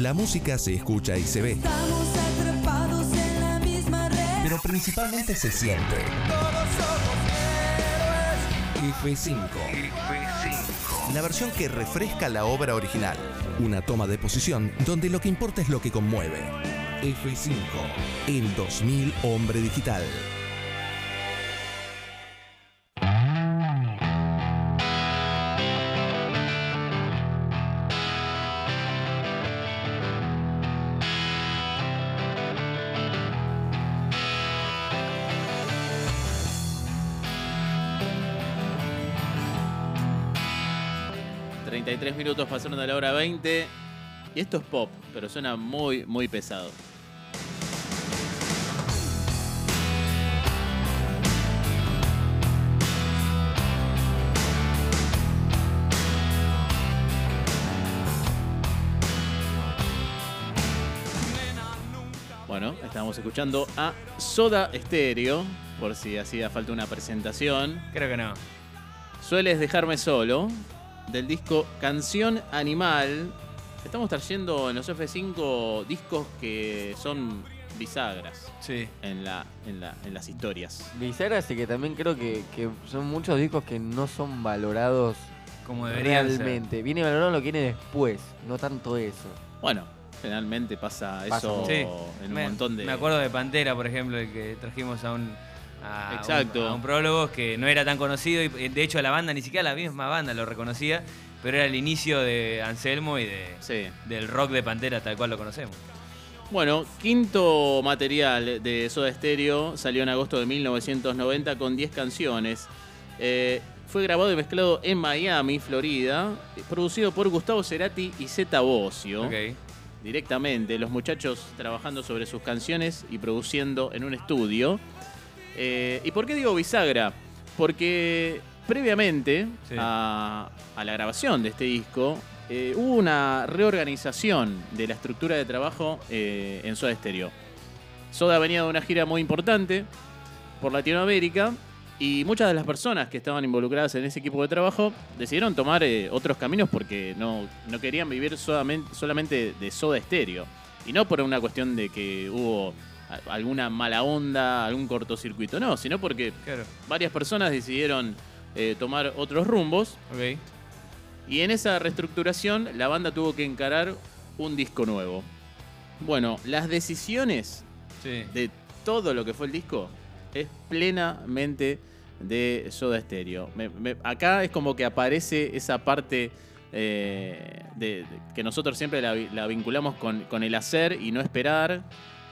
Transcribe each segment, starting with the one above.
La música se escucha y se ve, Estamos atrapados en la misma red. pero principalmente se siente. F5. La versión que refresca la obra original. Una toma de posición donde lo que importa es lo que conmueve. F5. El 2000 Hombre Digital. Mm. 33 minutos pasaron de la hora 20. Y esto es pop, pero suena muy, muy pesado. Bueno, estamos escuchando a Soda Stereo, por si hacía falta una presentación. Creo que no. Sueles dejarme solo, del disco Canción Animal. Estamos trayendo en los F5 discos que son bisagras Sí. en, la, en, la- en las historias. Bisagras y que también creo que, que son muchos discos que no son valorados Como deberían ser. realmente. Viene valorado lo que viene después, no tanto eso. Bueno, generalmente pasa Pasa eso Sí. en un me, montón de... me acuerdo de Pantera, por ejemplo, el que trajimos a un. A Exacto. Un, a un prólogo que no era tan conocido y de hecho la banda, ni siquiera la misma banda lo reconocía, pero era el inicio de Anselmo y de, Sí. del rock de Pantera tal cual lo conocemos. Bueno, quinto material de Soda Stereo salió en agosto de 1990 con 10 canciones. Eh, fue grabado y mezclado en Miami, Florida, producido por Gustavo Cerati y Zeta Bosio. Ok. Directamente, los muchachos trabajando sobre sus canciones y produciendo en un estudio. Eh, ¿Y por qué digo bisagra? Porque previamente Sí. a, a la grabación de este disco eh, hubo una reorganización de la estructura de trabajo eh, en Soda Stereo. Soda venía de una gira muy importante por Latinoamérica y muchas de las personas que estaban involucradas en ese equipo de trabajo decidieron tomar eh, otros caminos porque no, no querían vivir solamente, solamente de Soda Stereo. Y no por una cuestión de que hubo alguna mala onda, algún cortocircuito, no, sino porque Claro. varias personas decidieron eh, tomar otros rumbos y en esa reestructuración la banda tuvo que encarar un disco nuevo. Bueno, las decisiones Sí. de todo lo que fue el disco es plenamente de Soda Stereo. Me- me- acá es como que aparece esa parte eh, de, de- que nosotros siempre la, vi- la vinculamos con, con el hacer y no esperar.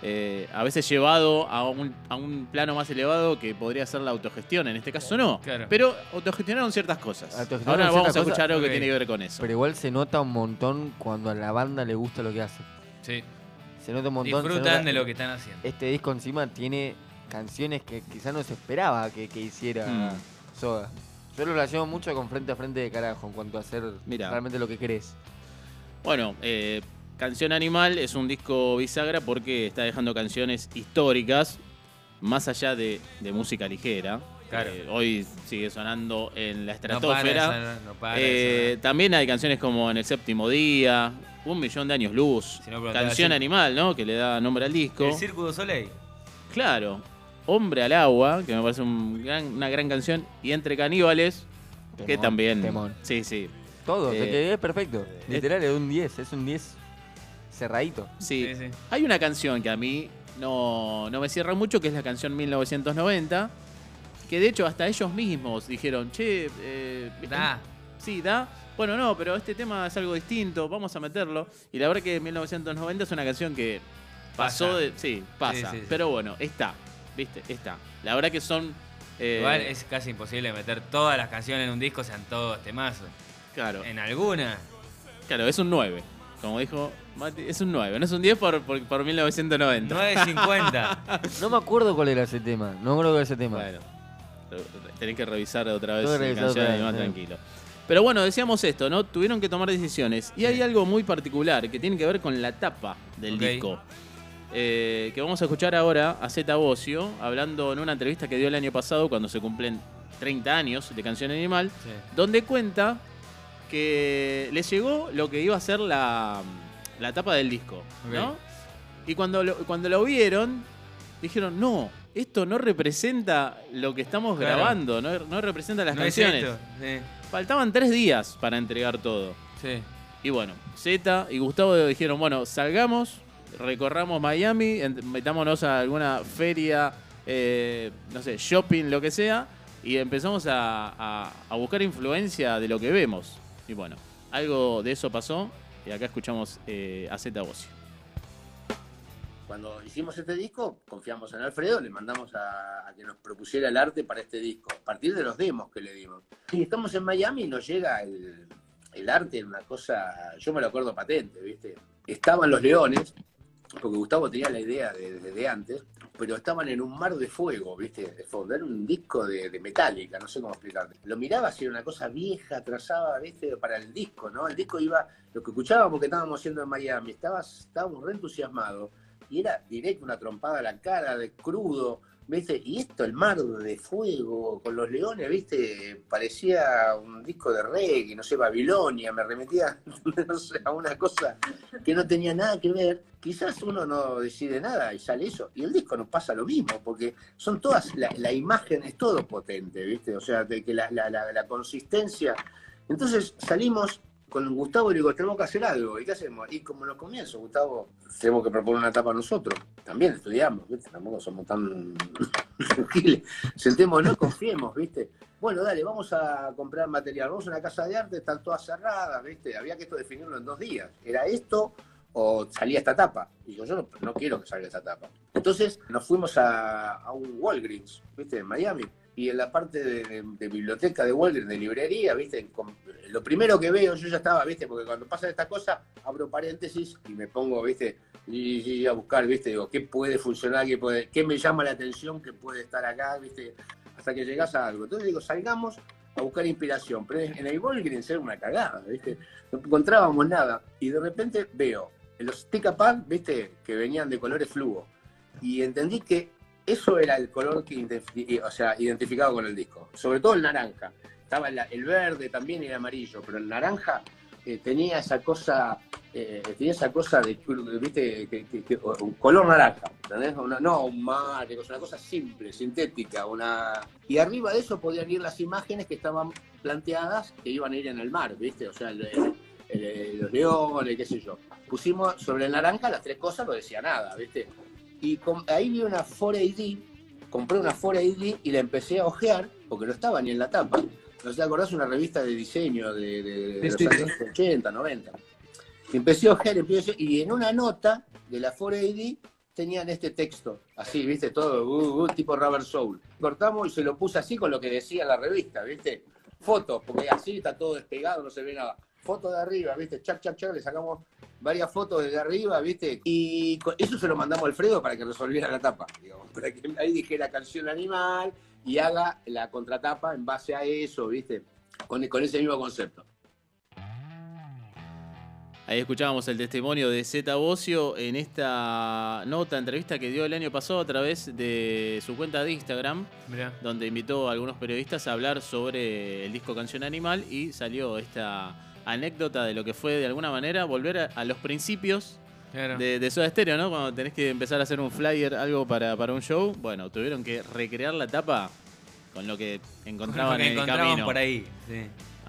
Eh, a veces llevado a un, a un plano más elevado que podría ser la autogestión. En este caso no. Claro. Pero autogestionaron ciertas cosas. Autogestionaron Ahora vamos a escuchar cosas, algo ok. que tiene que ver con eso. Pero igual se nota un montón cuando a la banda le gusta lo que hace. Sí. Se nota un montón. se Disfrutan nota- de lo que están haciendo. Este disco encima tiene canciones que quizás no se esperaba que, que hiciera Mm. Soda. Yo lo relaciono mucho con frente a frente de carajo en cuanto a hacer Mirá. realmente lo que querés. Bueno, eh, Canción Animal es un disco bisagra porque está dejando canciones históricas, más allá de, de música ligera. Claro. Eh, hoy sigue sonando en la No estratosfera. no para de Eh, también hay canciones como En el séptimo día, Un millón de años luz, Si no, Canción. Animal, ¿no? Que le da nombre al disco. El Circo du Soleil. Claro. Hombre al agua, que me parece un gran- una gran canción. Y Entre caníbales, que también. temón. Sí, sí. Todo, Eh, quedé perfecto. Literal, es un 10, es un 10 cerradito. Sí. Sí, sí. Hay una canción que a mí no, no me cierra mucho, que es la canción 1990, que de hecho hasta ellos mismos dijeron, che, eh, Da. sí, da. Bueno, no, pero este tema es algo distinto, vamos a meterlo. Y la verdad que 1990 es una canción que pasó Pasa. de... Sí, pasa. Sí, sí, sí. Pero bueno, está, ¿viste? Está. La verdad que son... eh, Igual es casi imposible meter todas las canciones en un disco, sean todos temazos. Claro, En alguna. claro, es un 9. Como dijo Mati, es un 9, no es un 10 por, por, por 1990. 9.50. No me acuerdo cuál era ese tema. No me acuerdo ese tema. Bueno, tenés que revisar otra vez la canción otra y vez, más sí. tranquilo. Pero bueno, decíamos esto, ¿no? Tuvieron que tomar decisiones. Y hay algo muy particular que tiene que ver con la tapa del disco. Eh, que vamos a escuchar ahora a Zeta Bocio hablando en una entrevista que dio el año pasado cuando se cumplen 30 años de Canción Animal, Sí. donde cuenta que le llegó lo que iba a ser la, la tapa del disco, ¿no? Y cuando lo, cuando lo vieron, dijeron, no, esto no representa lo que estamos Claro. grabando, no, no representa las no canciones. Sí. Faltaban tres días para entregar todo. sí. Y bueno, Z y Gustavo dijeron, bueno, salgamos, recorramos Miami, metámonos a alguna feria, eh, no sé, shopping, lo que sea, y empezamos a, a- a buscar influencia de lo que vemos. Y bueno, algo de eso pasó, y acá escuchamos eh, a Z Bocio. Cuando hicimos este disco, confiamos en Alfredo, le mandamos a, que nos propusiera el arte para este disco, a partir de los demos que le dimos. Y estamos en Miami y nos llega el, el arte, una cosa, yo me lo acuerdo patente, ¿viste? Estaban los leones, porque Gustavo tenía la idea de- desde antes, pero estaban en un mar de fuego, ¿viste? De fondo. Era un disco de, de Metallica, no sé cómo explicarte. Lo miraba así, era una cosa vieja, trazada, ¿viste? Para el disco, ¿no? El disco iba, lo que escuchábamos que estábamos haciendo en Miami, estábamos re entusiasmados y era directo una trompada a la cara, de crudo, ¿viste? Y esto, el mar de fuego, con los leones, ¿viste? Parecía un disco de reggae, no sé, Babilonia, me sé, a una cosa que no tenía nada que ver. Quizás uno no decide nada y sale eso. Y el disco nos pasa lo mismo, porque son todas, la, la imagen es todo potente, ¿viste? O sea, de que la- la- la consistencia. Entonces salimos con Gustavo le digo, tenemos que hacer algo. ¿Y qué hacemos? Y como los comienzos, Gustavo, tenemos que proponer una etapa nosotros. También estudiamos, ¿viste? Tampoco somos tan giles. Sentémonos, confiemos, ¿viste? Bueno, dale, vamos a comprar material. Vamos a una casa de arte, están todas cerradas, ¿viste? Había que esto definirlo en dos días. ¿Era esto o salía esta etapa? Y yo, yo no, quiero que salga esta etapa. Entonces nos fuimos a un Walgreens, ¿viste? En Miami. Y en la parte de, biblioteca de Walgreens, de librería, ¿viste? Lo primero que veo, yo ya estaba, ¿viste? Porque cuando pasa esta cosa, abro paréntesis y me pongo, ¿viste? A buscar, ¿viste? Digo, ¿qué puede funcionar? ¿Qué, puede, ¿Qué me llama la atención que puede estar acá, ¿viste? Hasta que llegas a algo. Entonces digo, salgamos a buscar inspiración. Pero en el Walgreens era una cagada, ¿viste? No encontrábamos nada. Y de repente veo en los stick pad, ¿viste? Que venían de colores fluo. Y entendí que eso era el color que o sea, identificado con el disco. Sobre todo el naranja. Estaba el, verde también y el amarillo, pero el naranja eh, tenía esa cosa, eh, tenía esa cosa de, viste, un color naranja, ¿entendés? No un mar, una cosa simple, sintética, una... Y arriba de eso podían ir las imágenes que estaban planteadas que iban a ir en el mar, ¿viste? O sea, el- el- los leones, qué sé yo. Pusimos sobre el naranja las tres cosas, no decía nada, ¿viste? Y con- ahí vi una 4AD, compré una 4AD y la empecé a ojear, porque no estaba ni en la tapa. No sé, ¿te acordás? Una revista de diseño de, de- de Sí, los sí, años 80, 90. Y empecé a ojear, empecé y en una nota de la 4AD tenían este texto, así, ¿viste? Todo, uh, uh, tipo Rubber Soul. Cortamos y se lo puse así con lo que decía la revista, ¿viste? Fotos, porque así está todo despegado, no se ve nada. Fotos de arriba, ¿viste? Chac, chac, chac, le sacamos varias fotos desde arriba, ¿viste? Y eso se lo mandamos a Alfredo para que resolviera la tapa, digamos, para que ahí dijera canción animal y haga la contratapa en base a eso, ¿viste? Con, con ese mismo concepto. Ahí escuchábamos el testimonio de Z Bocio en esta nota, entrevista que dio el año pasado a través de su cuenta de Instagram, Mirá. donde invitó a algunos periodistas a hablar sobre el disco Canción Animal y salió esta anécdota de lo que fue de alguna manera volver a, a los principios Claro. de, de Soda Stereo, ¿no? Cuando tenés que empezar a hacer un flyer, algo para, para un show, bueno, tuvieron que recrear la tapa con lo que encontraban Lo que en el camino. por ahí. Sí.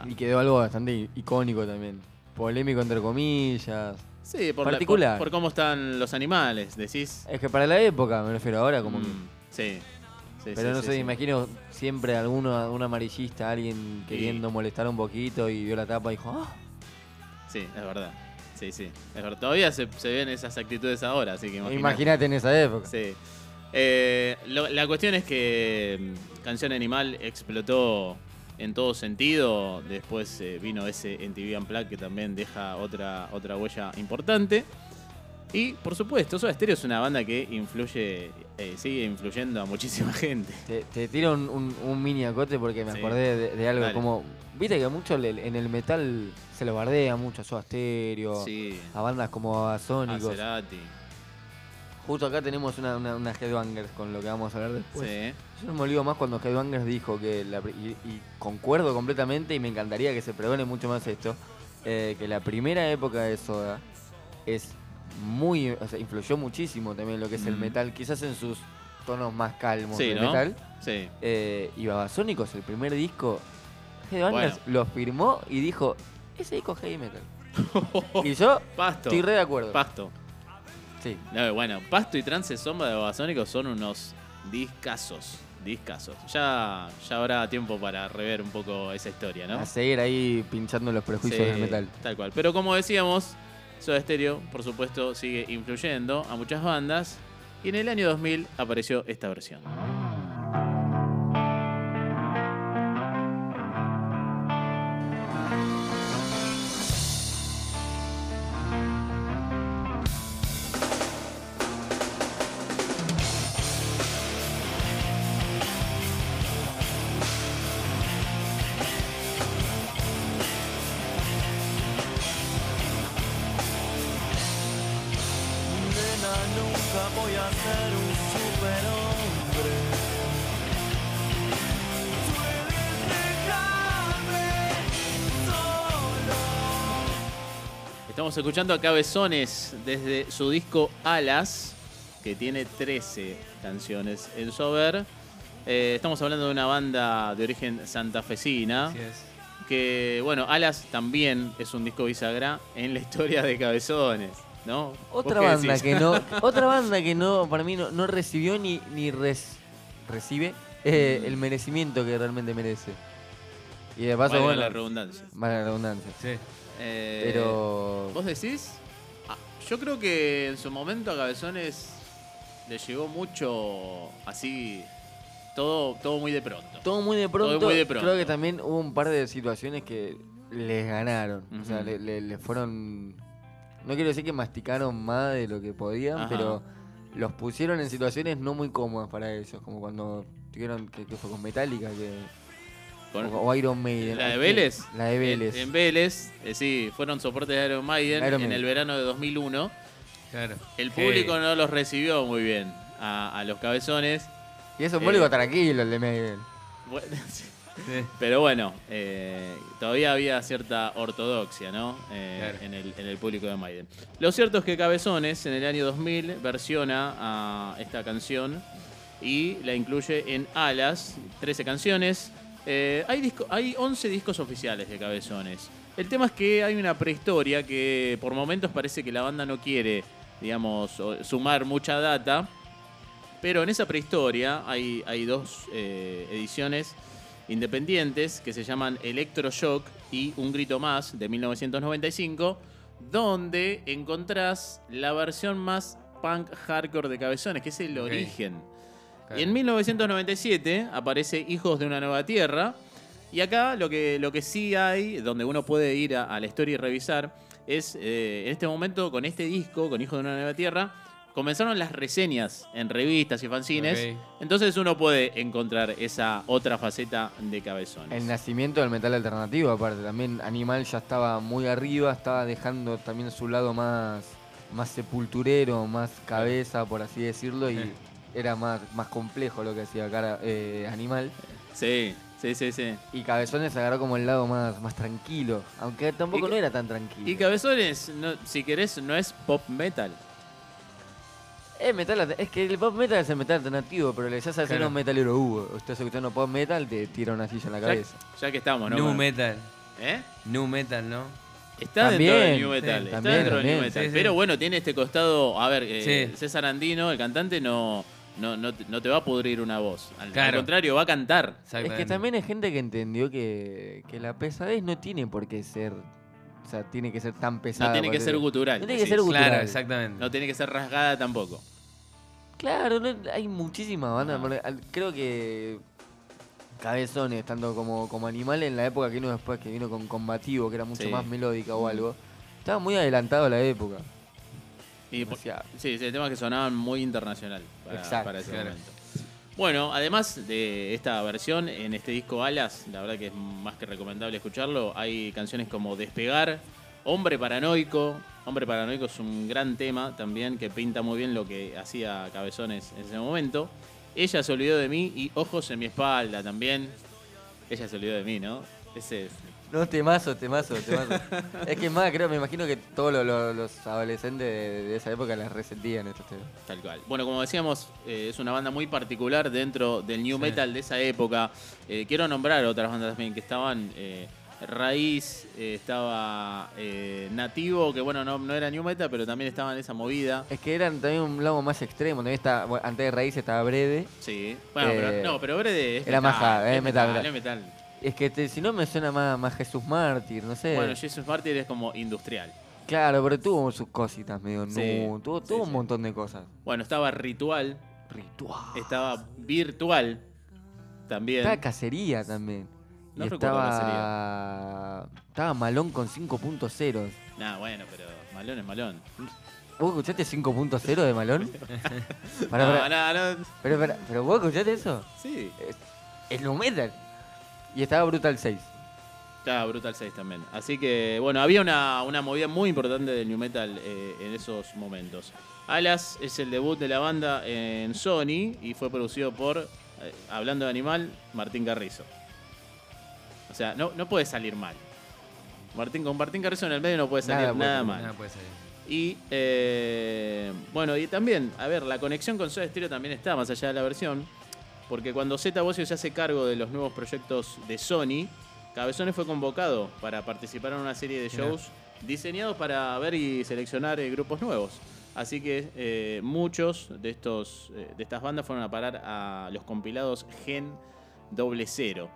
Y quedó algo bastante i- icónico también. Polémico entre comillas. Sí, por, la- Particular. por, por cómo están los animales, decís. Es que para la época, me refiero ahora como que. Mm, sí. Sí, Pero sí, no sí, sé, imagino siempre alguno, un amarillista, alguien queriendo molestar un poquito y vio la tapa y dijo, ah, Sí, es verdad. Sí, sí. Es verdad. Todavía se, se ven esas actitudes ahora, así que imagínate. en esa época. Sí. Eh, lo- la cuestión es que mm, Canción Animal explotó en todo sentido. Después eh, vino ese en TV Unplugged que también deja otra, otra huella importante. Y por supuesto, Soda Stereo es una banda que influye, eh, sigue influyendo a muchísima gente. Te, te tiro un, un- un mini acote porque me Sí. acordé de, de algo Dale. como. Viste que mucho le- en el metal se lo bardea mucho a Soda Stereo, Sí, a bandas como a Sónicos. Cerati. Justo acá tenemos una, una, una Headbangers con lo que vamos a hablar después. Sí. Yo no me olvido más cuando Headbangers dijo que, la y, y concuerdo completamente y me encantaría que se perdone mucho más esto, eh, que la primera época de Soda es muy, o sea, influyó muchísimo también lo que es el Mm. metal, quizás en sus tonos más calmos Sí, de ¿no? metal. Sí. Eh, y Babasónicos, el primer disco, Bueno. lo firmó y dijo, ese disco es heavy metal. y yo Pasto. estoy re de acuerdo. Pasto. Sí. No, bueno, Pasto y Trance Sombra de Babasónicos son unos discazos. Discazos. Ya, ya habrá tiempo para rever un poco esa historia, ¿no? A seguir ahí pinchando los prejuicios Sí, del metal. Tal cual. Pero como decíamos, Soda Stereo, por supuesto, sigue influyendo a muchas bandas. Y en el año 2000 apareció esta versión. Nunca voy a ser un superhombre. Puedes dejarme solo. Estamos escuchando a Cabezones desde su disco Alas, que tiene 13 canciones en su haber. Eh, estamos hablando de una banda de origen santafesina. Así es. Que, bueno, Alas también es un disco bisagra en la historia de Cabezones, ¿no? Otra ¿Vos qué banda decís? que no, otra banda que no, para mí no, no recibió ni, ni res- recibe eh, el merecimiento que realmente merece. Y de paso, Valga bueno, la redundancia. vale la redundancia. Sí. Eh, Pero ¿Vos decís? Ah, yo creo que en su momento a Cabezones le llegó mucho así, todo, todo muy de pronto. todo muy de pronto. muy de pronto. Creo que también hubo un par de situaciones que les ganaron. O sea, le, le- le fueron. No quiero decir que masticaron más de lo que podían, Ajá. pero los pusieron en situaciones no muy cómodas para ellos. Como cuando tuvieron que, que fue con Metallica que, Con- o, o Iron Maiden. ¿La de Vélez? La de Vélez. En, en Vélez, eh, sí, fueron soportes de Iron Maiden Iron en Maiden. el verano de 2001. Claro. El público no los recibió muy bien a, a los cabezones. Y es un eh, público tranquilo el de Maiden. Bueno, sí. Pero bueno, eh, todavía había cierta ortodoxia ¿no? Eh, Claro. en, el, en el público de Maiden. Lo cierto es que Cabezones en el año 2000 versiona a esta canción y la incluye en Alas, 13 canciones. Eh, hay, disco, hay 11 discos oficiales de Cabezones. El tema es que hay una prehistoria que por momentos parece que la banda no quiere, digamos, sumar mucha data. Pero en esa prehistoria hay, hay dos eh, ediciones independientes que se llaman Electroshock y Un Grito Más de 1995, donde encontrás la versión más punk hardcore de Cabezones, que es el origen. Y en 1997 aparece Hijos de una Nueva Tierra. Y acá lo que, lo que sí hay, donde uno puede ir a, a la historia y revisar, es eh, en este momento con este disco, con Hijos de una Nueva Tierra, comenzaron las reseñas en revistas y fanzines. Entonces uno puede encontrar esa otra faceta de Cabezones. El nacimiento del metal alternativo, aparte, también Animal ya estaba muy arriba, estaba dejando también su lado más, más sepulturero, más cabeza, por así decirlo, y Sí. era más, más complejo lo que hacía cara, eh, Animal. Sí, sí, sí, sí. Y Cabezones agarró como el lado más, más tranquilo, aunque tampoco Y no era tan tranquilo. Y Cabezones, no- si querés, no es pop metal. Es metal, alter- es que el pop metal es el metal alternativo, pero le decías al Claro. un metalero Hugo, estás escuchando pop metal, te tira una silla en la Ya, cabeza. ya que estamos, ¿no? New metal. ¿Eh? New metal, ¿no? Está También, dentro del New Metal. sí, está también, dentro del New. Metal. Sí, sí. Pero bueno, tiene este costado. A ver, eh, Sí. César Andino, el cantante, no, no, no, te- no te va a pudrir una voz. Al, contrario, va a cantar. Es que también hay gente que entendió que, que la pesadez no tiene por qué ser, o sea, tiene que ser tan pesada. No tiene que ser gutural. No tiene que ser gutural. Claro, exactamente. No tiene que ser rasgada tampoco. Claro, no- hay muchísimas bandas. Creo que Cabezones, tanto como, como Animal, en la época que vino después, que vino con Combativo, que era mucho Sí. más melódica o algo, estaba muy adelantado a la época. Y por- sí, sí, el tema es que sonaban muy internacional para, Exacto, para ese momento. Bueno, además de esta versión, en este disco Alas, la verdad que es más que recomendable escucharlo, hay canciones como Despegar, Hombre Paranoico. Hombre Paranoico es un gran tema también que pinta muy bien lo que hacía Cabezones en ese momento. Ella se olvidó de mí y Ojos en mi espalda también. Ella se olvidó de mí, ¿no? Ese es No, temazo, temazo, temazo. es que más, creo, me imagino que todos lo- lo- los adolescentes de, de esa época las resentían estos temas. Tal cual. Bueno, como decíamos, eh, es una banda muy particular dentro del new metal de esa época. Eh, quiero nombrar otras bandas también que estaban. eh, Raíz, eh, estaba eh, Nativo, que bueno, no, no era new metal, pero también estaba en esa movida. Es que eran también un lado más extremo. También está, bueno, antes de Raíz estaba Brede. Sí. Bueno, Eh, pero no, pero Brede es era metal, más hard, es es metal, metal, metal. Es que te- si no me suena más, más Jesús Mártir, no sé. Bueno, Jesus Martyr es como industrial. claro, pero tuvo sus cositas medio Sí, nu, tuvo, sí, tuvo sí. un montón de cosas. Bueno, estaba Ritual, Ritual. estaba Virtual también. Estaba Cacería también. No y recuerdo estaba. Estaba Malón con 5.0. Nah, bueno, pero Malón es Malón. ¿Vos escuchaste 5.0 de Malón? No, no, no. Pero, pará, ¿Pero vos escuchaste eso? Sí. Es nu metal. Y estaba Brutal 6. Estaba Brutal 6 también. Así que, bueno, había una, una movida muy importante del New Metal eh, en esos momentos. Alas es el debut de la banda en Sony y fue producido por, eh, hablando de animal, Martín Carrizo. O sea, no, no puede salir mal. Martín, con Martín Carrizo en el medio no puede salir Nada nada, puede mal. Nada puede salir. Y eh, bueno, y también, a ver, la conexión con Soda Stereo también está más allá de la versión, porque cuando Zeta Bocio se hace cargo de los nuevos proyectos de Sony, Cabezones fue convocado para participar en una serie de Mirá. shows diseñados para ver y seleccionar eh, grupos nuevos. Así que eh, muchos de estos eh, de estas bandas fueron a parar a los compilados Gen Doble Cero.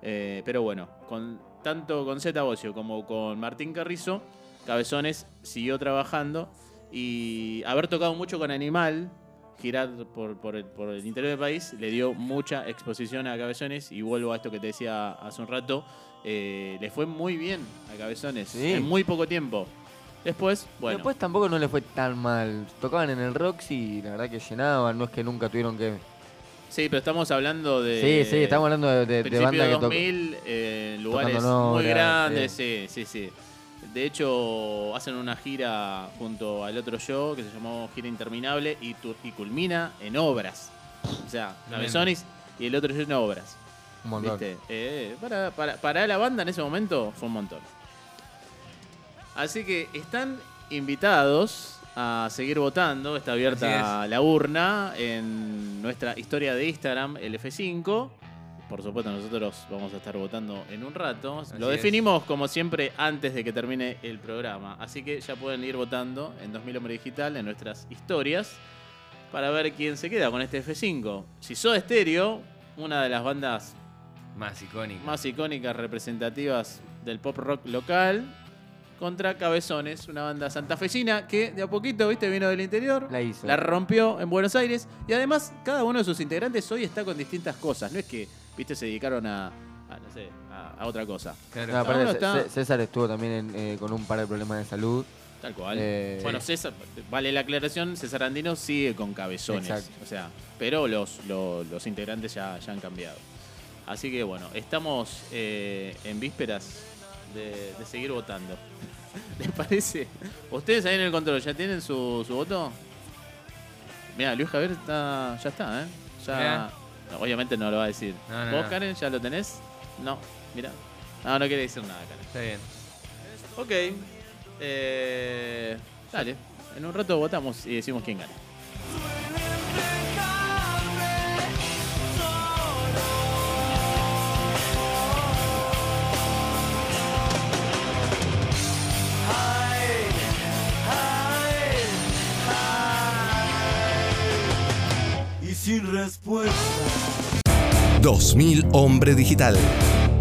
Pero bueno, con, tanto con Zeta Bocio como con Martín Carrizo, Cabezones siguió trabajando y haber tocado mucho con Animal, girar por, por el, por el interior del país, le dio mucha exposición a Cabezones y vuelvo a esto que te decía hace un rato, eh, le fue muy bien a Cabezones Sí. en muy poco tiempo. Después, bueno, Después tampoco no le fue tan mal. Tocaban en el Roxy y la verdad que llenaban. No es que nunca tuvieron que. sí, pero estamos hablando de... sí, sí, estamos hablando de, de, de banda de que tocó. 2000, eh, en lugares muy grandes, sí, sí, sí. De hecho, hacen una gira junto al otro show que se llamó Gira Interminable y, tu- y culmina en obras. O sea, Cabezones y el otro show en obras. Un montón. ¿Viste? Eh, para, para, para la banda en ese momento fue un montón. Así que están invitados a seguir votando. Está abierta la urna en nuestra historia de Instagram, el F5. Por supuesto, nosotros vamos a estar votando en un rato. Lo es. definimos como siempre antes de que termine el programa. Así que ya pueden ir votando en 2000 Hombre Digital en nuestras historias para ver quién se queda con este F5. Si Soda Stereo, una de las bandas Más icónico. más icónicas representativas del pop rock local contra Cabezones, una banda santafesina que de a poquito, viste, vino del interior, La hizo. la rompió en Buenos Aires y además cada uno de sus integrantes hoy está con distintas cosas, no es que, viste, se dedicaron a, a, no sé, a, a otra cosa. Claro. No, aparte, está- César estuvo también en, eh, con un par de problemas de salud. Tal cual. Eh, bueno, César, vale la aclaración, César Andino sigue con Cabezones, Exacto. o sea, pero los, los, los integrantes ya, ya han cambiado. Así que bueno, estamos eh, en vísperas de, de seguir votando. ¿Les parece? ¿Ustedes ahí en el control ya tienen su, su voto? Mira, Luis Javier está, ya está, ¿eh? Ya, no, obviamente no lo va a decir. No, no, ¿Vos. Karen, ya lo tenés? No, mira. No, no quiere decir nada, Karen. Está bien. Ok. Eh, dale. En un rato votamos y decimos quién gana. 2000 Hombre Digital.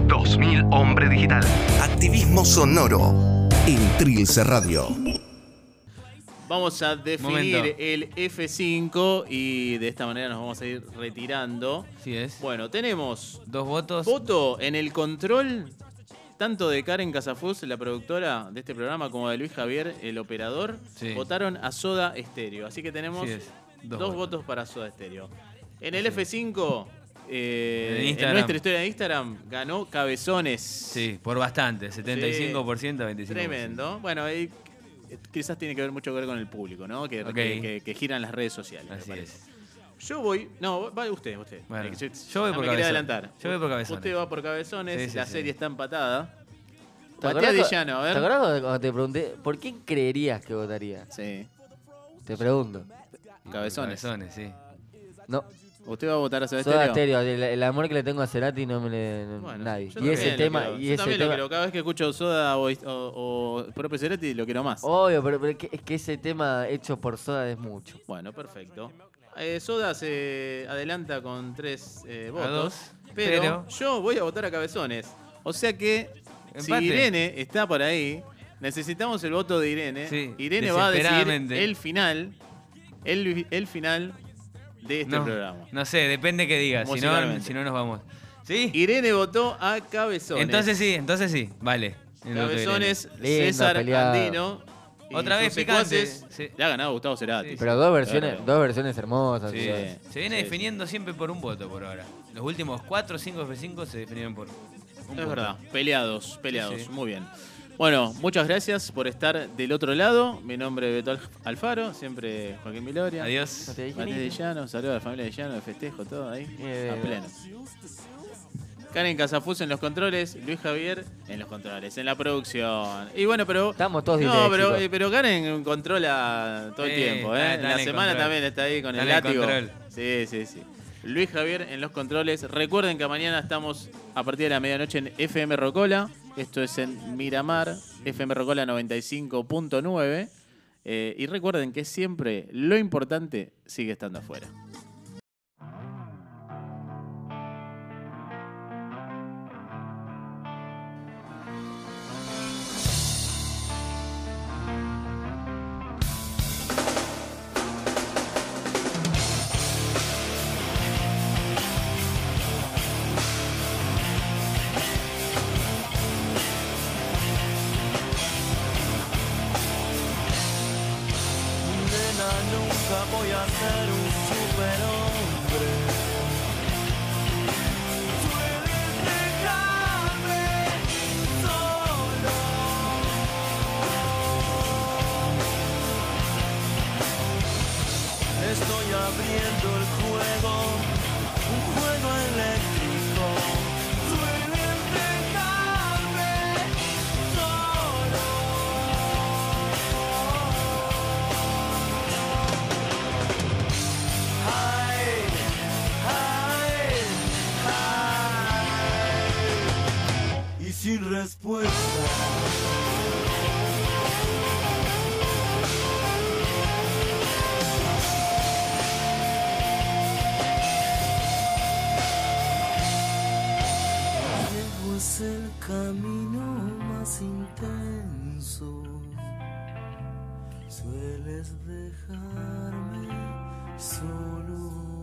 2000 Hombre Digital. Activismo sonoro en Trilce Radio. Vamos a definir Momento. el F5 y de esta manera nos vamos a ir retirando. Sí es. Bueno, tenemos Dos votos. voto en el control tanto de Karen Casafus, la productora de este programa, como de Luis Javier, el operador. Sí. Votaron a Soda Stereo. Así que tenemos Sí dos, Dos votos. votos. para Soda Stereo. En el F5, eh, En nuestra historia de Instagram, ganó Cabezones. Sí, por bastante. 75% a 25%. Tremendo. Bueno, ahí eh, quizás tiene que ver mucho que ver con el público, ¿no? Que, Ok. que- que- que giran las redes sociales. me Así parece. es. Yo voy. No, va usted, usted. Bueno, yo voy no por me quería adelantar. yo voy por Cabezones. Usted va por cabezones. Sí, sí, la sí. serie está empatada. ¿Te Matías acordás de Llano, a ¿Te ver. acordás cuando- cuando te pregunté por quién creerías que votaría? Sí. Te pregunto. Cabezones. Cabezones, sí. No, ¿Usted va a votar a Soda Soda Stereo? Stereo, el, el amor que le tengo a Cerati no me le. no- Bueno, nadie. yo Y ese lo tema. quiero. Y yo ese también lo tema quiero. Cada vez que escucho Soda o, o, o propio Cerati lo quiero más. Obvio, pero, pero es, que, es que ese tema hecho por Soda es mucho. Bueno, perfecto. Eh, Soda se adelanta con tres eh, A votos. dos. Pero, pero- yo voy a votar a Cabezones. O sea que si Empate. Irene está por ahí, necesitamos el voto de Irene. Sí, Irene va a decir desesperadamente. el final. El, el final de este no, programa. no sé, depende que digas. Si no, si no nos vamos. ¿Sí? Irene votó a Cabezones. Entonces sí, entonces sí. Vale. Cabezones, Lindo, César peleado. Andino. y Otra vez picante, sí. Le ha ganado Gustavo Cerati. Sí, Pero dos versiones, Claro. dos versiones hermosas. Se viene Sí, definiendo siempre por un voto por ahora. Los últimos 4 o 5 F5 se definieron por un Es voto. verdad, peleados, peleados, Sí, sí. muy bien. Bueno, muchas gracias por estar del otro lado. Mi nombre es Beto Alf- Alfaro, siempre Joaquín Miloria. Adiós. Matías de Llano, saludos a la familia de Llano, de festejo, todo ahí. Bien. A pleno. Karen Casafuso en los controles, Luis Javier en los controles, en la producción. Y bueno, pero. Estamos todos No, pero, eh, pero Karen controla todo el tiempo, ¿eh? la en el semana control. también está ahí con el el látigo. control. Sí, sí, sí. Luis Javier en los controles. Recuerden que mañana estamos a partir de la medianoche en FM Rocola. Esto es en Miramar, FM Rocola 95.9. Eh, y recuerden que siempre lo importante sigue estando afuera. Nunca voy a ser un superhombre. Estoy abriendo sin respuesta. Es el camino más intenso. Sueles dejarme solo.